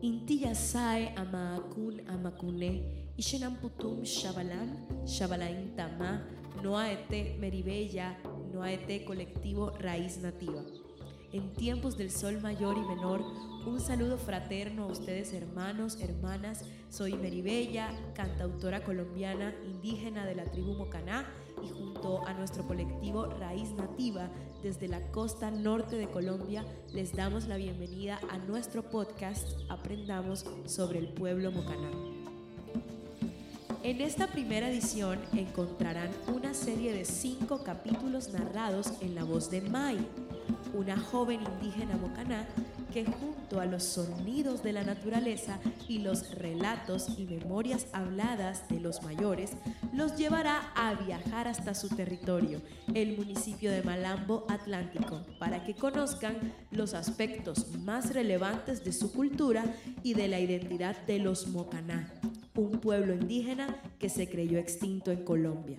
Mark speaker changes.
Speaker 1: Inti yasae amaakun amakune, ishenamputum shabalam, shabalain tama, noaete meribella, noaete colectivo raíz nativa. En tiempos del sol mayor y menor, un saludo fraterno a ustedes hermanos, hermanas. Soy Meribella, cantautora colombiana indígena de la tribu Mocaná a nuestro colectivo Raíz Nativa desde la costa norte de Colombia les damos la bienvenida a nuestro podcast Aprendamos sobre el pueblo Mocaná. En esta primera edición encontrarán una serie de cinco capítulos narrados en la voz de Mai, una joven indígena mocaná que junto a los sonidos de la naturaleza y los relatos y memorias habladas de los mayores, los llevará a viajar hasta su territorio, el municipio de Malambo Atlántico, para que conozcan los aspectos más relevantes de su cultura y de la identidad de los mocaná, un pueblo indígena que se creyó extinto en Colombia.